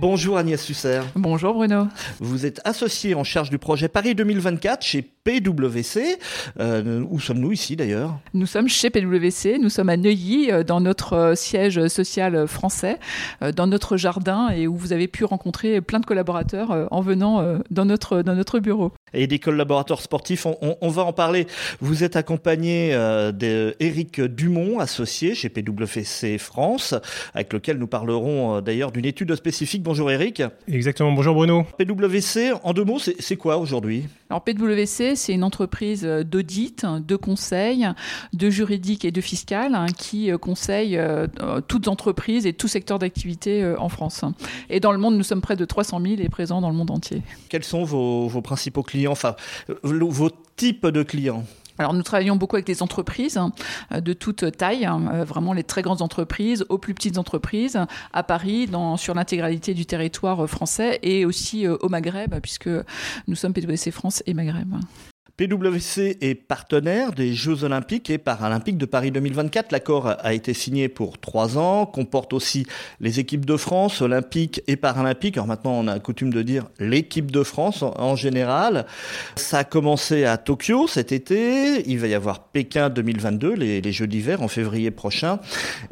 Bonjour Agnès Susser. Bonjour Bruno. Vous êtes associé en charge du projet Paris 2024 chez PwC. Euh, où sommes-nous ici d'ailleurs? Nous sommes chez PwC, nous sommes à Neuilly, euh, dans notre euh, siège social français, dans notre jardin et où vous avez pu rencontrer plein de collaborateurs en venant dans notre, dans notre bureau. Et des collaborateurs sportifs, on, va en parler. Vous êtes accompagné d'Éric Dumont, associé chez PwC France, avec lequel nous parlerons d'ailleurs d'une étude spécifique Bonjour Eric. Exactement, bonjour Bruno. PwC, en deux mots, c'est quoi aujourd'hui? Alors PwC, c'est une entreprise d'audit, de conseil, de juridique et de fiscal hein, qui euh, conseille euh, toutes entreprises et tout secteur d'activité euh, en France. Et dans le monde, nous sommes près de 300 000 et présents dans le monde entier. Quels sont vos, vos principaux clients, enfin vos types de clients? Alors nous travaillons beaucoup avec des entreprises hein, de toute taille, hein, euh, vraiment les très grandes entreprises aux plus petites entreprises à Paris, sur l'intégralité du territoire français et aussi euh, au Maghreb, puisque nous sommes PwC France et Maghreb. PwC est partenaire des Jeux Olympiques et Paralympiques de Paris 2024. L'accord a été signé pour trois ans, comporte aussi les équipes de France, olympiques et paralympiques. Alors maintenant, on a coutume de dire l'équipe de France en général. Ça a commencé à Tokyo cet été. Il va y avoir Pékin 2022, les, les Jeux d'hiver en février prochain.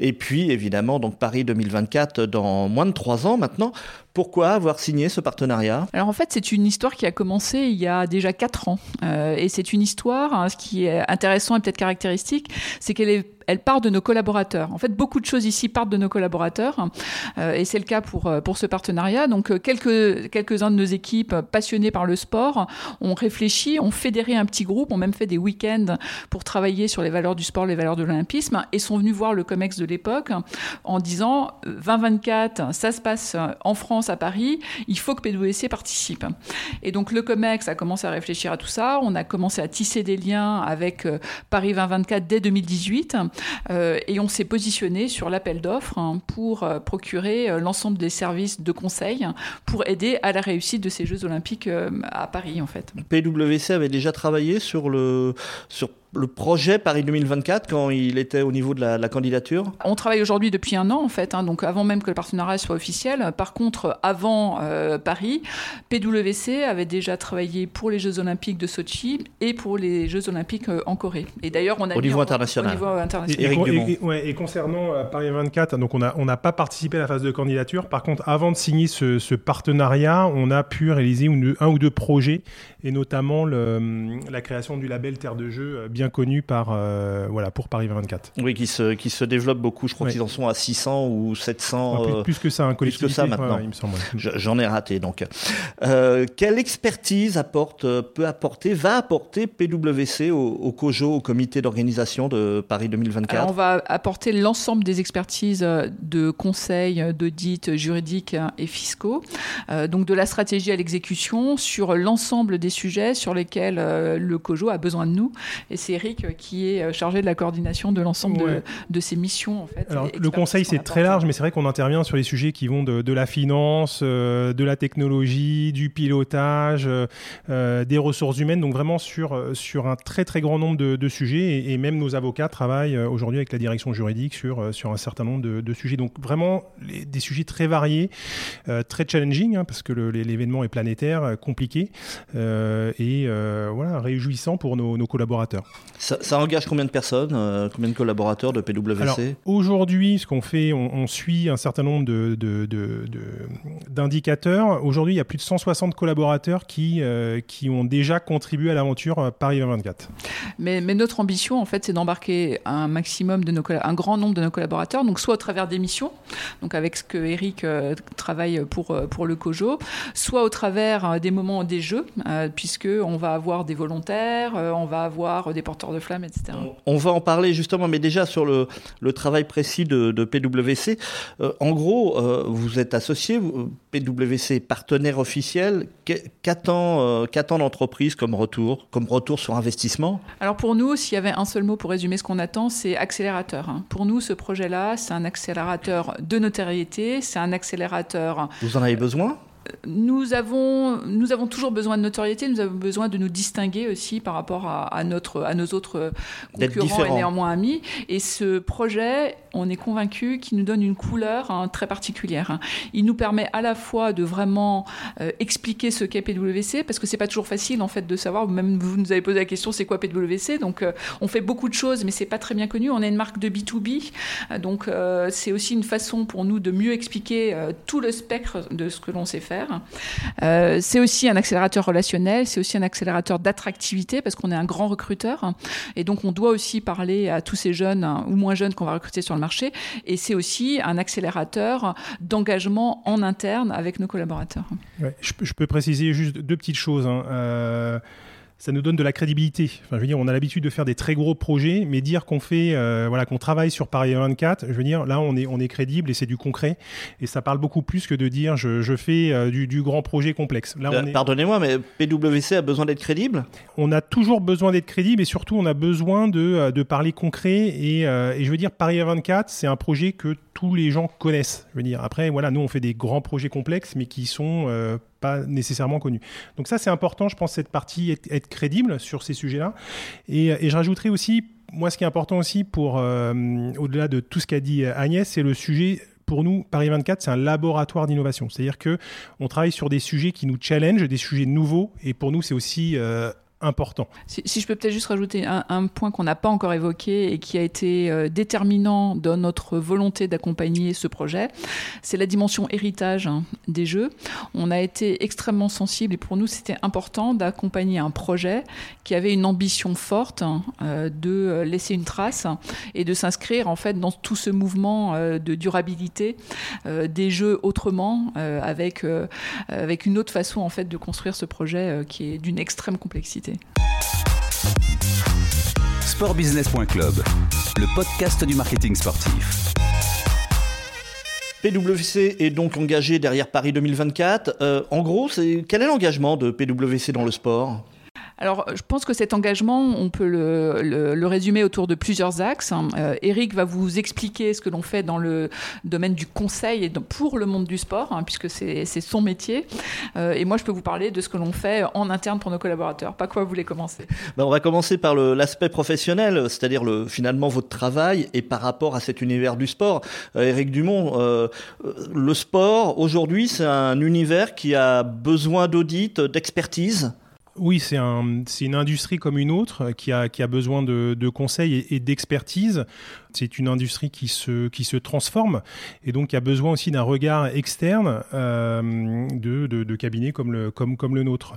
Et puis, évidemment, donc Paris 2024 dans moins de trois ans maintenant. Pourquoi avoir signé ce partenariat Alors en fait, c'est une histoire qui a commencé il y a déjà quatre ans. Euh, et c'est une histoire, hein, ce qui est intéressant et peut-être caractéristique, c'est qu'elle est elle part de nos collaborateurs. En fait, beaucoup de choses ici partent de nos collaborateurs, euh, et c'est le cas pour, euh, pour ce partenariat. Donc, euh, quelques, quelques-uns de nos équipes passionnés par le sport ont réfléchi, ont fédéré un petit groupe, ont même fait des week-ends pour travailler sur les valeurs du sport, les valeurs de l'olympisme, et sont venus voir le COMEX de l'époque en disant 2024, ça se passe en France, à Paris, il faut que PwC participe. Et donc, le COMEX a commencé à réfléchir à tout ça. On a commencé à tisser des liens avec Paris 2024 dès 2018. Euh, et on s'est positionné sur l'appel d'offres hein, pour euh, procurer euh, l'ensemble des services de conseil pour aider à la réussite de ces Jeux olympiques à Paris en fait. PwC avait déjà travaillé sur le sur le projet Paris 2024 quand il était au niveau de la, candidature? On travaille aujourd'hui depuis un an en fait, hein, donc avant même que le partenariat soit officiel. Par contre, avant euh, Paris, PwC avait déjà travaillé pour les Jeux Olympiques de Sochi et pour les Jeux Olympiques euh, en Corée. Et d'ailleurs, on a au niveau international. Au niveau international. Et, concernant euh, Paris 2024, donc on n'a on pas participé à la phase de candidature. Par contre, avant de signer ce, partenariat, on a pu réaliser un ou deux projets et notamment le, la création du label Terre de Jeu bien connu par, euh, voilà, pour Paris 2024. Oui, qui se, qui se développe beaucoup. Je crois qu'ils en sont à 600 ou 700. plus, que ça, un plus que ça maintenant. il me semble. J'en ai raté donc. Euh, quelle expertise apporte, peut apporter, va apporter PwC au, au COJO, au comité d'organisation de Paris 2024 On va apporter l'ensemble des expertises euh, de conseil, d'audit juridique et fiscaux, donc de la stratégie à l'exécution sur l'ensemble des sujets sur lesquels le COJO a besoin de nous. Et c'est Eric qui est euh, chargé de la coordination de l'ensemble de, de, ces missions. En fait, Alors, le conseil, c'est très large, mais c'est vrai qu'on intervient sur les sujets qui vont de, de la finance, euh, de la technologie, du pilotage, euh, des ressources humaines, donc vraiment sur, sur un très très grand nombre de, sujets. Et, même nos avocats travaillent aujourd'hui avec la direction juridique sur, sur un certain nombre de, sujets. Donc vraiment des sujets très variés, très challenging, hein, parce que l'événement est planétaire, compliqué, et voilà, réjouissant pour nos, nos collaborateurs. Ça, engage combien de personnes, euh, combien de collaborateurs de PwC Aujourd'hui, ce qu'on fait, on, suit un certain nombre d'indicateurs. De, de, aujourd'hui, il y a plus de 160 collaborateurs qui, euh, qui ont déjà contribué à l'aventure euh, Paris 2024. Mais, mais, notre ambition, en fait, c'est d'embarquer un maximum de nos un grand nombre de nos collaborateurs, donc soit au travers des missions, donc avec ce que Eric travaille pour, pour le COJO, soit au travers des moments des jeux, puisque on va avoir des volontaires, on va avoir des porteurs de flammes, etc. On va en parler justement, mais déjà sur le, le travail précis de, de PwC. Euh, en gros, euh, vous êtes associé, PwC partenaire officiel. Qu'attend euh, qu'attend l'entreprise comme retour, comme retour sur investissement? Alors pour nous, s'il y avait un seul mot pour résumer ce qu'on attend, c'est accélérateur. Hein. Pour nous, ce projet-là, c'est un accélérateur de notoriété, c'est un accélérateur. Vous en avez besoin? Nous avons, nous avons toujours besoin de notoriété, nous avons besoin de nous distinguer aussi par rapport à, notre, à nos autres concurrents et néanmoins amis. Et ce projet, on est convaincu qu'il nous donne une couleur hein, très particulière. Hein. Il nous permet à la fois de vraiment euh, expliquer ce qu'est PwC, parce que c'est pas toujours facile en fait de savoir. Même vous nous avez posé la question, c'est quoi PwC Donc euh, on fait beaucoup de choses, mais c'est pas très bien connu. On est une marque de B2B, euh, donc c'est aussi une façon pour nous de mieux expliquer tout le spectre de ce que l'on sait faire. C'est aussi un accélérateur relationnel, c'est aussi un accélérateur d'attractivité, parce qu'on est un grand recruteur, et donc on doit aussi parler à tous ces jeunes ou moins jeunes qu'on va recruter sur le marché, et c'est aussi un accélérateur d'engagement en interne avec nos collaborateurs. je, peux préciser juste deux petites choses. Hein. Euh, ça nous donne de la crédibilité. Enfin, je veux dire, on a l'habitude de faire des très gros projets, mais dire qu'on fait, euh, voilà, qu'on travaille sur Paris 24, je veux dire, là, on est, on est crédible et c'est du concret. Et ça parle beaucoup plus que de dire je, je fais euh, du, du, grand projet complexe. Là, euh, Pardonnez-moi, mais PwC a besoin d'être crédible? On a toujours besoin d'être crédible et surtout, on a besoin de, de parler concret. Et, et je veux dire, Paris 24, c'est un projet que tous les gens connaissent. Je veux dire, après, voilà, nous, on fait des grands projets complexes, mais qui sont pas nécessairement connus. Donc ça, c'est important, je pense, cette partie, être, crédible sur ces sujets-là. Et, et, je rajouterai aussi, moi, ce qui est important aussi pour, euh, au-delà de tout ce qu'a dit Agnès, c'est le sujet pour nous, Paris 24, c'est un laboratoire d'innovation. C'est-à-dire que on travaille sur des sujets qui nous challenge, des sujets nouveaux, et pour nous, c'est aussi euh, Si, je peux peut-être juste rajouter un, point qu'on n'a pas encore évoqué et qui a été euh, déterminant dans notre volonté d'accompagner ce projet, c'est la dimension héritage hein, des jeux. On a été extrêmement sensible et pour nous c'était important d'accompagner un projet qui avait une ambition forte hein, euh, de laisser une trace et de s'inscrire en fait dans tout ce mouvement euh, de durabilité des jeux autrement avec avec une autre façon en fait de construire ce projet qui est d'une extrême complexité. Sportbusiness.club, le podcast du marketing sportif. PwC est donc engagé derrière Paris 2024. Euh, en gros, quel est l'engagement de PwC dans le sport? Alors, je pense que cet engagement, on peut le, résumer autour de plusieurs axes. Euh, Eric va vous expliquer ce que l'on fait dans le domaine du conseil et pour le monde du sport, hein, puisque c'est son métier. Euh, et moi, je peux vous parler de ce que l'on fait en interne pour nos collaborateurs. Pas quoi vous voulez commencer? Ben, On va commencer par l'aspect professionnel, c'est-à-dire finalement votre travail et par rapport à cet univers du sport. Eric euh, Dumont, le sport, aujourd'hui, c'est un univers qui a besoin d'audit, d'expertise oui, c'est un, une industrie comme une autre qui a, qui a besoin de, conseils et, d'expertise. C'est une industrie qui se, transforme et donc qui a besoin aussi d'un regard externe euh, de, cabinets comme le, nôtre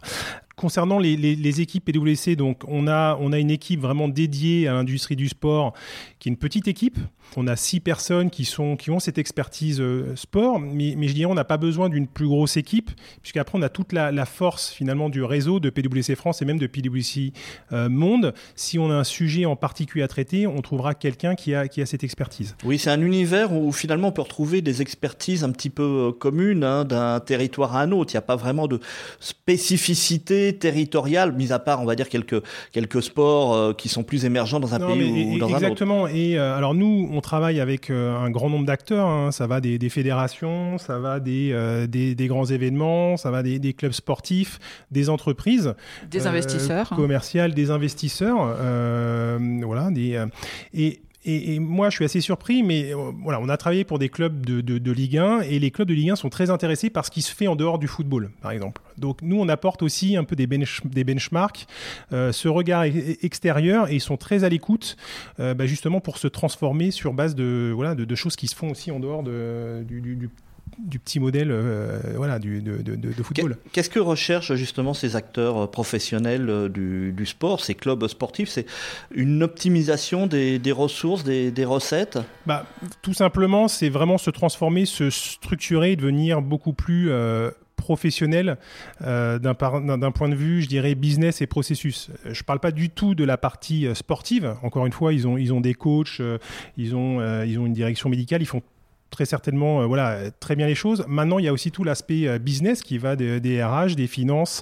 concernant les, équipes PwC, donc on a une équipe vraiment dédiée à l'industrie du sport, qui est une petite équipe. On a six personnes qui, sont, qui ont cette expertise euh, sport, mais, mais, je dirais on n'a pas besoin d'une plus grosse équipe, puisqu'après on a toute la, la, force finalement du réseau de PwC France et même de PwC euh, Monde. Si on a un sujet en particulier à traiter, on trouvera quelqu'un qui a, qui a cette expertise. Oui, c'est un univers où finalement on peut retrouver des expertises un petit peu euh, communes hein, d'un territoire à un autre. Il n'y a pas vraiment de spécificité territoriale, mis à part, on va dire, quelques, quelques sports euh, qui sont plus émergents dans un pays ou, dans un autre. Exactement. Et alors, nous, on travaille avec euh, un grand nombre d'acteurs. Hein. Ça va des, fédérations, ça va des, des, grands événements, ça va des, clubs sportifs, des entreprises. Des investisseurs. Commerciales, des investisseurs. voilà. Des, et et, moi, je suis assez surpris, mais euh, voilà, on a travaillé pour des clubs de, de, Ligue 1 et les clubs de Ligue 1 sont très intéressés par ce qui se fait en dehors du football, par exemple. Donc nous, on apporte aussi un peu des, des benchmarks, euh, ce regard extérieur, et ils sont très à l'écoute, euh, bah, justement pour se transformer sur base de, voilà, de, choses qui se font aussi en dehors de, du, du du petit modèle euh, voilà, du, de, de, football. Qu'est-ce que recherchent justement ces acteurs euh, professionnels euh, du, du sport, ces clubs sportifs? C'est une optimisation des, des ressources, des, des recettes? Bah, Tout simplement, c'est vraiment se transformer, se structurer, devenir beaucoup plus... professionnel d'un point de vue, je dirais, business et processus. Je ne parle pas du tout de la partie sportive. Encore une fois, ils ont, ils ont des coachs, ils, ont, ils ont une direction médicale, ils font très certainement euh, voilà, très bien les choses. Maintenant, il y a aussi tout l'aspect euh, business qui va des, RH, des finances.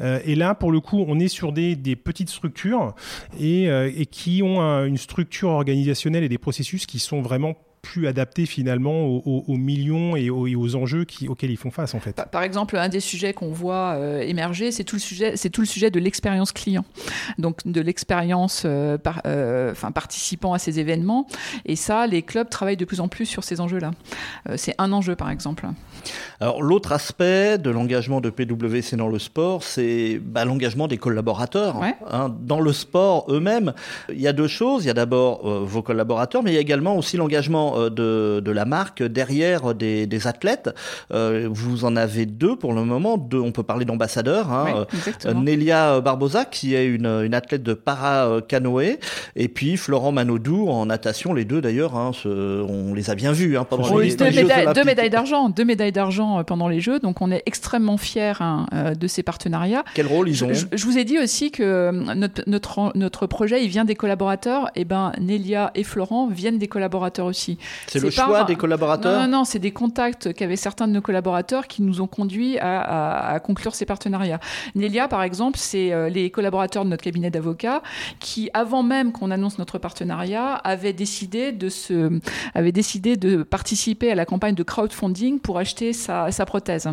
Euh, et là, pour le coup, on est sur des, petites structures et, et qui ont une structure organisationnelle et des processus qui sont vraiment plus adapté finalement aux, millions et aux, enjeux qui, auxquels ils font face en fait. Par exemple, un des sujets qu'on voit euh, émerger, c'est tout le sujet, c'est tout le sujet de l'expérience client, donc de l'expérience euh, par, euh, enfin participant à ces événements. Et ça, les clubs travaillent de plus en plus sur ces enjeux-là. c'est un enjeu par exemple. Alors l'autre aspect de l'engagement de PwC dans le sport, c'est bah, l'engagement des collaborateurs. Hein. Dans le sport eux-mêmes, il y a deux choses. Il y a d'abord vos collaborateurs, mais il y a également aussi l'engagement de, de, la marque derrière des, des athlètes. vous en avez deux pour le moment. Deux, on peut parler d'ambassadeurs. Hein. Nelia Barbosa, qui est une, une athlète de para-canoë, et puis Florent Manodou en natation. Les deux d'ailleurs, hein, on les a bien vus hein, pendant les, deux, deux médailles d'argent, deux médailles d'argent euh, pendant les Jeux. Donc on est extrêmement fiers euh, de ces partenariats. Quel rôle ils ont je, vous ai dit aussi que euh, notre, notre, notre projet, il vient des collaborateurs. Et eh ben Nelia et Florent viennent des collaborateurs aussi. C'est le choix des collaborateurs. Non, non, non c'est des contacts qu'avaient certains de nos collaborateurs qui nous ont conduit à, à, conclure ces partenariats. Nelia, par exemple, c'est euh, les collaborateurs de notre cabinet d'avocats qui, avant même qu'on annonce notre partenariat, avaient décidé de se, avaient décidé de participer à la campagne de crowdfunding pour acheter sa, sa prothèse.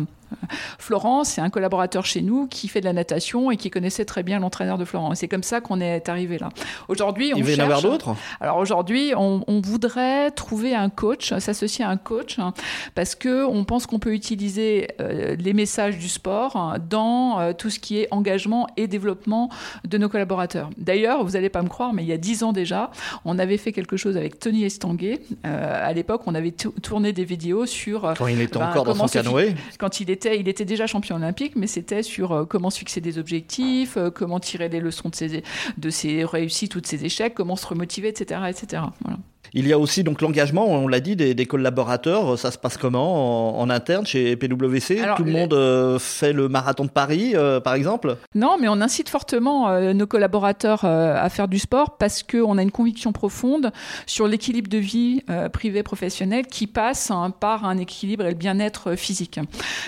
Florent, c'est un collaborateur chez nous qui fait de la natation et qui connaissait très bien l'entraîneur de Florent. C'est comme ça qu'on est arrivé là. Aujourd'hui, on Il va y en avoir d'autres? Alors aujourd'hui, on, voudrait trouver un coach, s'associer à un coach, hein, parce que on pense qu'on peut utiliser euh, les messages du sport hein, dans euh, tout ce qui est engagement et développement de nos collaborateurs. D'ailleurs, vous n'allez pas me croire, mais il y a dix ans déjà, on avait fait quelque chose avec Tony Estanguet. Euh, à l'époque, on avait tourné des vidéos sur quand il était ben, encore dans son canoë, quand il était il était déjà champion olympique, mais c'était sur euh, comment se fixer des objectifs, euh, comment tirer les leçons de ses, de ses réussites ou de ses échecs, comment se remotiver, etc. etc. Voilà. Il y a aussi donc l'engagement, on l'a dit, des, collaborateurs. Ça se passe comment en, interne chez PwC Tout le monde euh, fait le marathon de Paris, euh, par exemple? Non, mais on incite fortement euh, nos collaborateurs à faire du sport parce qu'on a une conviction profonde sur l'équilibre de vie privée-professionnelle qui passe hein, par un équilibre et le bien-être physique.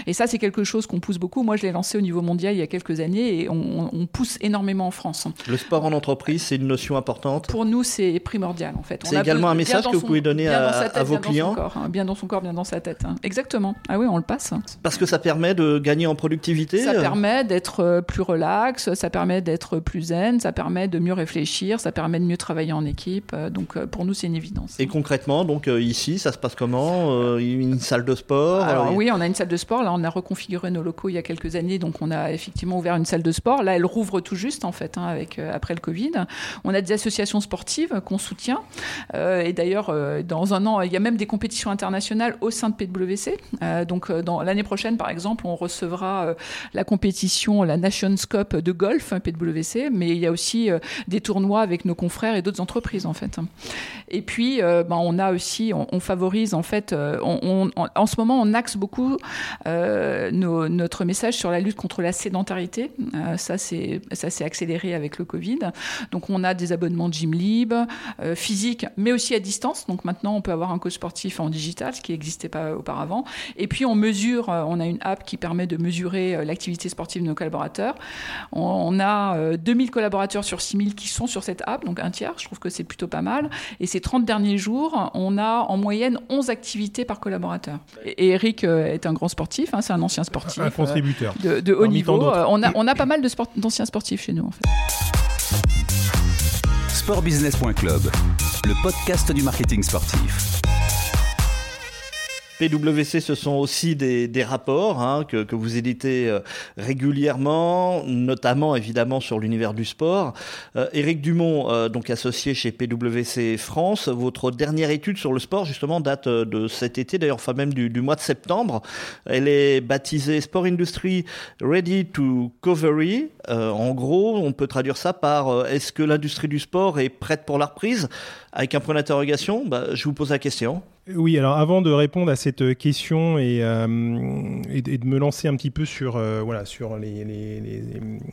Et ça, c'est quelque chose qu'on pousse beaucoup. Moi, je l'ai lancé au niveau mondial il y a quelques années et on, on pousse énormément en France. Le sport en entreprise, c'est une notion importante? Pour nous, c'est primordial en fait. C'est également un message que vous pouvez donner à, vos clients hein, Bien dans son corps, bien dans sa tête. Hein. Exactement. Ah oui, on le passe. Parce que ça permet de gagner en productivité Ça permet d'être euh, plus relax, ça permet d'être plus zen, ça permet de mieux réfléchir, ça permet de mieux travailler en équipe. Euh, donc euh, pour nous, c'est une évidence. Et concrètement, donc ici, ça se passe comment Une salle de sport Alors oui, on a une salle de sport. Là, on a reconfiguré nos locaux il y a quelques années, donc on a effectivement ouvert une salle de sport. Là, elle rouvre tout juste en fait, hein, avec après le Covid. On a des associations sportives qu'on soutient. Et d'ailleurs, euh, dans un an, il y a même des compétitions internationales au sein de PwC. Euh, donc, euh, dans l'année prochaine, par exemple, on recevra la compétition, la Nations Cup de golf PwC, mais il y a aussi des tournois avec nos confrères et d'autres entreprises, en fait. Et puis, ben, on a aussi, on, favorise, en fait, en ce moment, on axe beaucoup notre message sur la lutte contre la sédentarité. ça, ça s'est accéléré avec le Covid. Donc, on a des abonnements de Gym Libre, physique, mais aussi à distance. Donc maintenant, on peut avoir un coach sportif en digital, ce qui n'existait pas auparavant. Et puis on mesure, euh, on a une app qui permet de mesurer euh, l'activité sportive de nos collaborateurs. On, a 2000 euh, collaborateurs sur 6000 qui sont sur cette app, donc un tiers. Je trouve que c'est plutôt pas mal. Et ces 30 derniers jours, on a en moyenne 11 activités par collaborateur. Et, Eric est un grand sportif, hein, c'est un ancien sportif. Un contributeur. de, haut niveau. On a, on a pas mal d'anciens sportifs chez nous, en fait sportbusiness.club, le podcast du marketing sportif. PwC, ce sont aussi des, rapports hein, que, vous éditez euh, régulièrement, notamment évidemment sur l'univers du sport. Euh, Éric Dumont, euh, donc associé chez PwC France, votre dernière étude sur le sport justement date de cet été, d'ailleurs enfin même du, du, mois de septembre. Elle est baptisée Sport Industry Ready to Covery. en gros, on peut traduire ça par est-ce que l'industrie du sport est prête pour la reprise? Avec un point d'interrogation, bah, je vous pose la question. Oui, alors avant de répondre à cette question et, euh, de me lancer un petit peu sur, euh, voilà, sur les, les,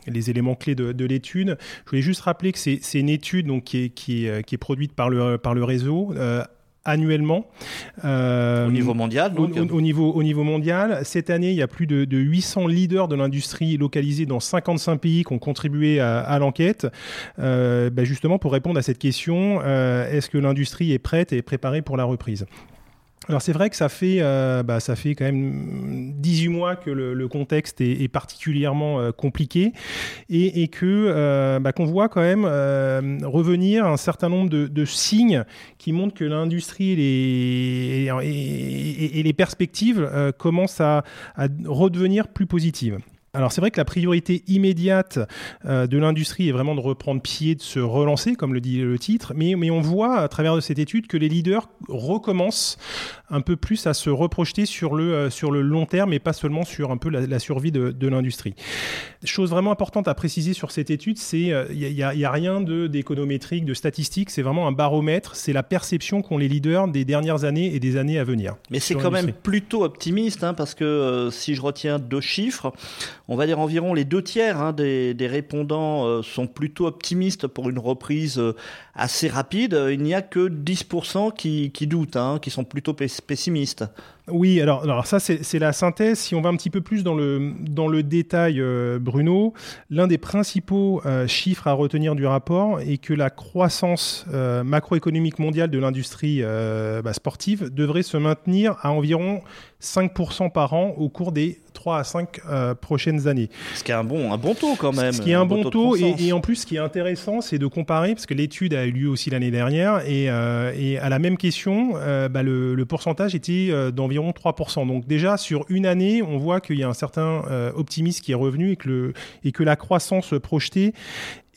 les, éléments clés de, de l'étude, je voulais juste rappeler que c'est une étude donc, qui, est, qui, est, qui est produite par le, par le réseau. Euh, annuellement. au niveau mondial donc. Au, niveau, au niveau mondial. Cette année, il y a plus de, 800 leaders de l'industrie localisés dans 55 pays qui ont contribué à, l'enquête, bah, justement pour répondre à cette question, est-ce que l'industrie est prête et préparée pour la reprise? Alors c'est vrai que ça fait, euh, bah, ça fait quand même 18 mois que le, contexte est, particulièrement euh, compliqué et, que euh, bah, qu'on voit quand même revenir un certain nombre de, signes qui montrent que l'industrie et, les perspectives commencent à redevenir plus positives. Alors c'est vrai que la priorité immédiate euh, de l'industrie est vraiment de reprendre pied, de se relancer, comme le dit le titre, mais, mais on voit à travers de cette étude que les leaders recommencent un peu plus à se reprojeter sur le, euh, sur le long terme et pas seulement sur un peu la, survie de, de l'industrie. Chose vraiment importante à préciser sur cette étude, c'est il euh, n'y a, a, rien d'économétrique, de, de statistique, c'est vraiment un baromètre, c'est la perception qu'ont les leaders des dernières années et des années à venir. Mais c'est quand même plutôt optimiste, hein, parce que si je retiens deux chiffres, on va dire environ les deux tiers hein, des, répondants euh, sont plutôt optimistes pour une reprise euh, assez rapide. Il n'y a que 10% qui, doutent, hein, qui sont plutôt pessimistes. Oui, alors, alors ça c'est la synthèse. Si on va un petit peu plus dans le, dans le détail, euh, Bruno, l'un des principaux chiffres à retenir du rapport est que la croissance macroéconomique mondiale de l'industrie bah, sportive devrait se maintenir à environ 5% par an au cours des 3 à 5 euh, prochaines années. Ce qui est un bon, un bon taux quand même. Ce qui est un, bon taux, et, en plus ce qui est intéressant c'est de comparer, parce que l'étude a eu lieu aussi l'année dernière, et, euh, et, à la même question, euh, bah, le, le, pourcentage était d'environ 3%. Donc déjà sur une année, on voit qu'il y a un certain optimisme qui est revenu et que, le, et que la croissance projetée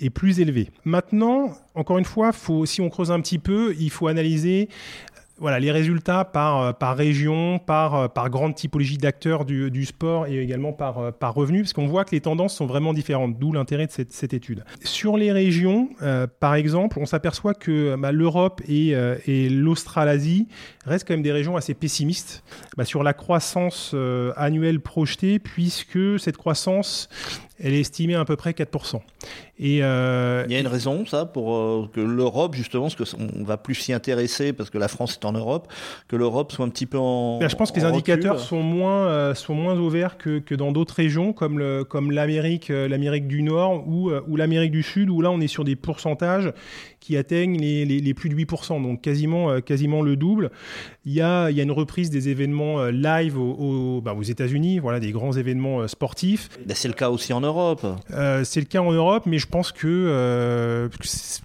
est plus élevée. Maintenant, encore une fois, si on creuse un petit peu, il faut analyser voilà, les résultats par, euh, par région, par, euh, par grande typologie d'acteurs du, du, sport et également par, euh, par revenu, parce qu'on voit que les tendances sont vraiment différentes, d'où l'intérêt de cette, cette, étude. Sur les régions, par exemple, on s'aperçoit que bah, l'Europe et, l'Australasie restent quand même des régions assez pessimistes bah, sur la croissance annuelle projetée, puisque cette croissance elle est estimée à, à peu près 4%. Et euh, Il y a une raison, ça, pour euh, que l'Europe, justement, parce qu'on va plus s'y intéresser, parce que la France est en Europe, que l'Europe soit un petit peu en. Ben, je pense que les indicateurs sont moins, euh, sont moins ouverts que, que dans d'autres régions, comme, le, comme l'Amérique, l'Amérique du Nord ou, ou l'Amérique du Sud, où là, on est sur des pourcentages qui atteignent les, les, plus de 8%, donc quasiment, quasiment le double. Il y, a, il y a une reprise des événements live au, bah, aux États-Unis, voilà, des grands événements sportifs. Ben, c'est le cas aussi en Europe. c'est le cas en Europe, mais je pense que, euh,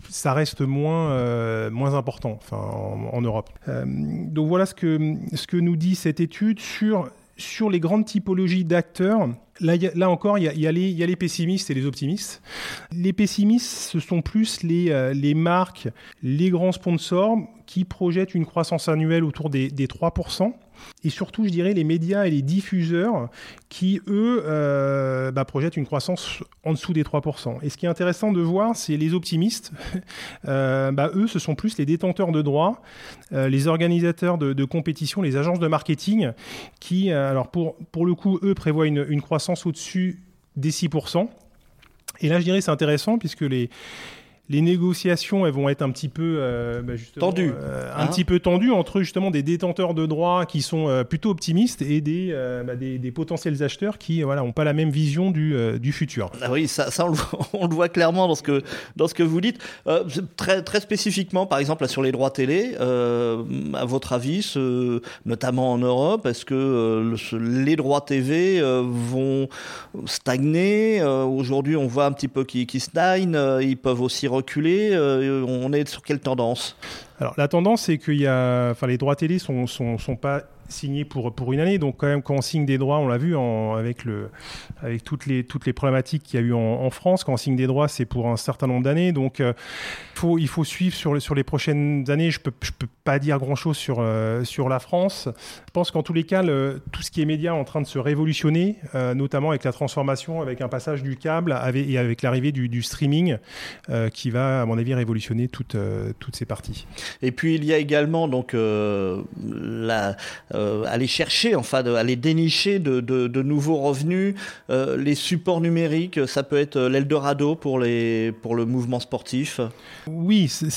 ça reste moins, euh, moins important enfin, en, Europe. Euh, donc voilà ce que, ce que nous dit cette étude sur, sur les grandes typologies d'acteurs. Là, encore, il y, a, les pessimistes et les optimistes. Les pessimistes, ce sont plus les, les marques, les grands sponsors qui projettent une croissance annuelle autour des, des 3% et surtout, je dirais, les médias et les diffuseurs qui, eux, euh, bah, projettent une croissance en dessous des 3%. Et ce qui est intéressant de voir, c'est les optimistes. Euh, bah, eux, ce sont plus les détenteurs de droits, euh, les organisateurs de, de, compétition, les agences de marketing, qui, alors pour, pour le coup, eux, prévoient une, une croissance au-dessus des 6%. Et là, je dirais, c'est intéressant puisque les les négociations elles vont être un petit peu euh, bah, tendues, euh, un hein petit peu tendues entre justement des détenteurs de droits qui sont euh, plutôt optimistes et des, bah, des, potentiels acheteurs qui voilà ont pas la même vision du, du futur. Ah oui, ça, ça on, le voit, clairement dans ce que dans ce que vous dites. très très spécifiquement, par exemple sur les droits télé, à votre avis, notamment en Europe, est-ce que les droits TV vont stagner? Aujourd'hui, on voit un petit peu qu'ils qui stagnent. ils peuvent aussi reculer euh, On est sur quelle tendance? Alors la tendance, c'est que y a, enfin, les droits télé sont, sont, sont pas signé pour, pour une année. Donc, quand même, quand on signe des droits, on l'a vu avec, le, avec toutes, les, toutes les problématiques qu'il y a eu en, France, quand on signe des droits, c'est pour un certain nombre d'années. Donc, euh, faut, il faut suivre sur, sur les prochaines années. Je ne peux, je peux pas dire grand-chose sur, euh, sur la France. Je pense qu'en tous les cas, tout ce qui est média est en train de se révolutionner, euh, notamment avec la transformation, avec un passage du câble avec, et avec l'arrivée du, du, streaming, qui va, à mon avis, révolutionner toutes, toutes ces parties. Et puis, il y a également donc, la aller chercher, enfin, aller dénicher de, de, nouveaux revenus. les supports numériques, ça peut être l'Eldorado pour, les, pour le mouvement sportif. Oui, c'est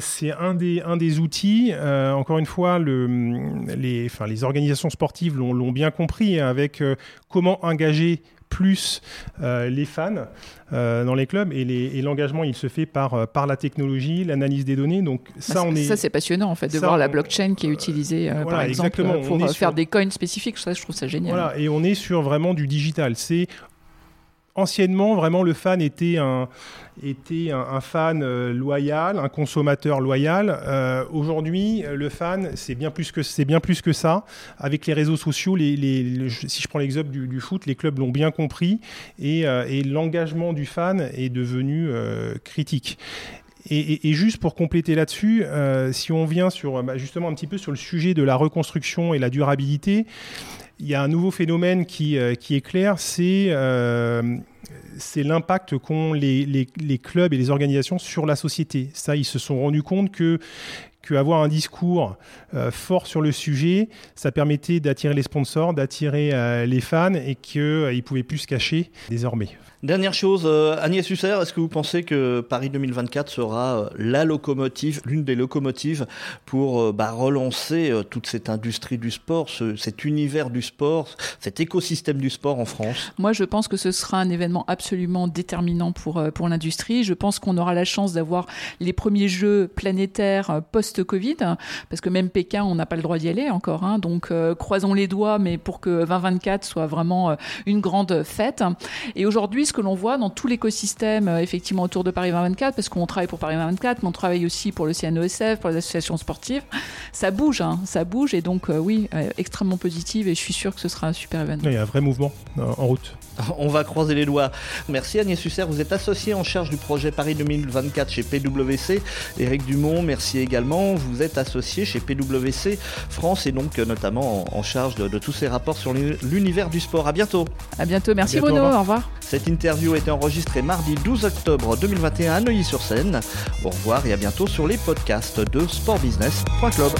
c'est un, des, un des outils. encore une fois, le, les, enfin, les organisations sportives l'ont bien compris hein, avec comment engager plus euh, les fans euh, dans les clubs et l'engagement il se fait par, euh, par la technologie, l'analyse des données. Donc ça, bah, on est... ça c'est passionnant en fait de voir la blockchain qui est utilisée par exemple pour faire des coins spécifiques. Ça, je trouve ça génial. Voilà, et on est sur vraiment du digital. C'est anciennement, vraiment, le fan était un, était un, fan euh, loyal, un consommateur loyal. Euh, aujourd'hui, le fan, c'est bien plus que bien plus que ça. Avec les réseaux sociaux, les, si je prends l'exemple du, foot, les clubs l'ont bien compris et, euh, l'engagement du fan est devenu critique. Et, juste pour compléter là-dessus, si on vient sur bah, justement un petit peu sur le sujet de la reconstruction et la durabilité, il y a un nouveau phénomène qui, euh, qui est clair, c'est euh, c'est l'impact qu'ont les, les, les, clubs et les organisations sur la société. Ça, ils se sont rendus compte que qu'avoir un discours euh, fort sur le sujet, ça permettait d'attirer les sponsors, d'attirer les fans et qu'ils ne pouvaient plus se cacher désormais. Dernière chose, euh, Agnès Husser, est-ce que vous pensez que Paris 2024 sera euh, la locomotive, l'une des locomotives pour euh, bah, relancer toute cette industrie du sport, cet univers du sport, cet écosystème du sport en France? Moi, je pense que ce sera un événement absolument déterminant pour, pour l'industrie. Je pense qu'on aura la chance d'avoir les premiers jeux planétaires post-Covid, parce que même Pékin, on n'a pas le droit d'y aller encore. Hein. donc, croisons les doigts, mais pour que 2024 soit vraiment une grande fête. Et aujourd'hui, que l'on voit dans tout l'écosystème euh, effectivement autour de Paris 2024, parce qu'on travaille pour Paris 2024, mais on travaille aussi pour le CNESF, pour les associations sportives. Ça bouge, hein, ça bouge, et donc euh, oui, euh, extrêmement positive, et je suis sûr que ce sera un super événement. Il y a un vrai mouvement en route. On va croiser les doigts. Merci Agnès Husser, vous êtes associé en charge du projet Paris 2024 chez PwC. Éric Dumont, merci également. Vous êtes associé chez PwC France et donc notamment en charge de, tous ces rapports sur l'univers du sport. À bientôt. À bientôt, merci Bruno, au revoir. Cette interview a été enregistrée mardi 12 octobre 2021 à Neuilly-sur-Seine. Au revoir et à bientôt sur les podcasts de sportbusiness.club.